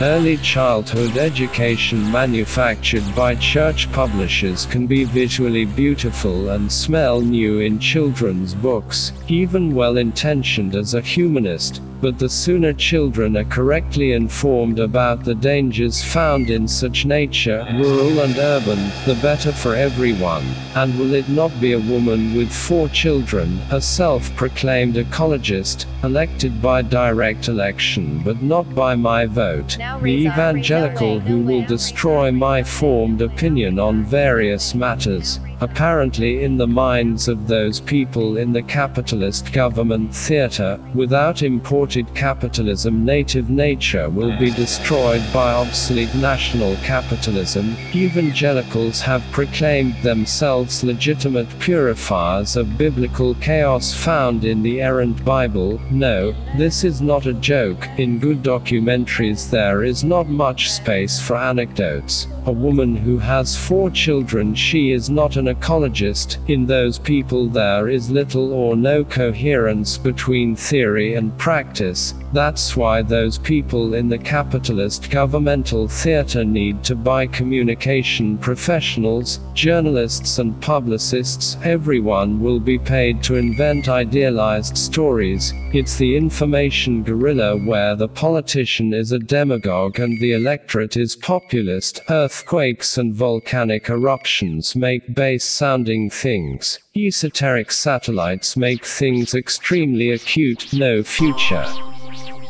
Early childhood education manufactured by church publishers can be visually beautiful and smell new in children's books, even well intentioned as a humanist, but the sooner children are correctly informed about the dangers found in such nature, rural and urban, the better for everyone. And will it not be a woman with four children, a self proclaimed ecologist, elected by direct election but not by my vote, the evangelical who will destroy my formed opinion on various matters, apparently in the minds of those people in the capitalist government theater, without imported capitalism native nature will be destroyed by obsolete national capitalism. Evangelicals have proclaimed themselves legitimate purifiers of biblical chaos found in the errant Bible. No, this is not a joke. In good documentaries, there is not much space for anecdotes. A woman who has four children, she is not an ecologist. In those people, there is little or no coherence between theory and practice. That's why those people in the capitalist governmental theater need to buy communication professionals, journalists, and publicists. Everyone will be paid to invent idealized stories. It's the information guerrilla where the politician is a demagogue and the electorate is populist. Earthquakes and volcanic eruptions make bass sounding things. Esoteric satellites make things extremely acute, no future.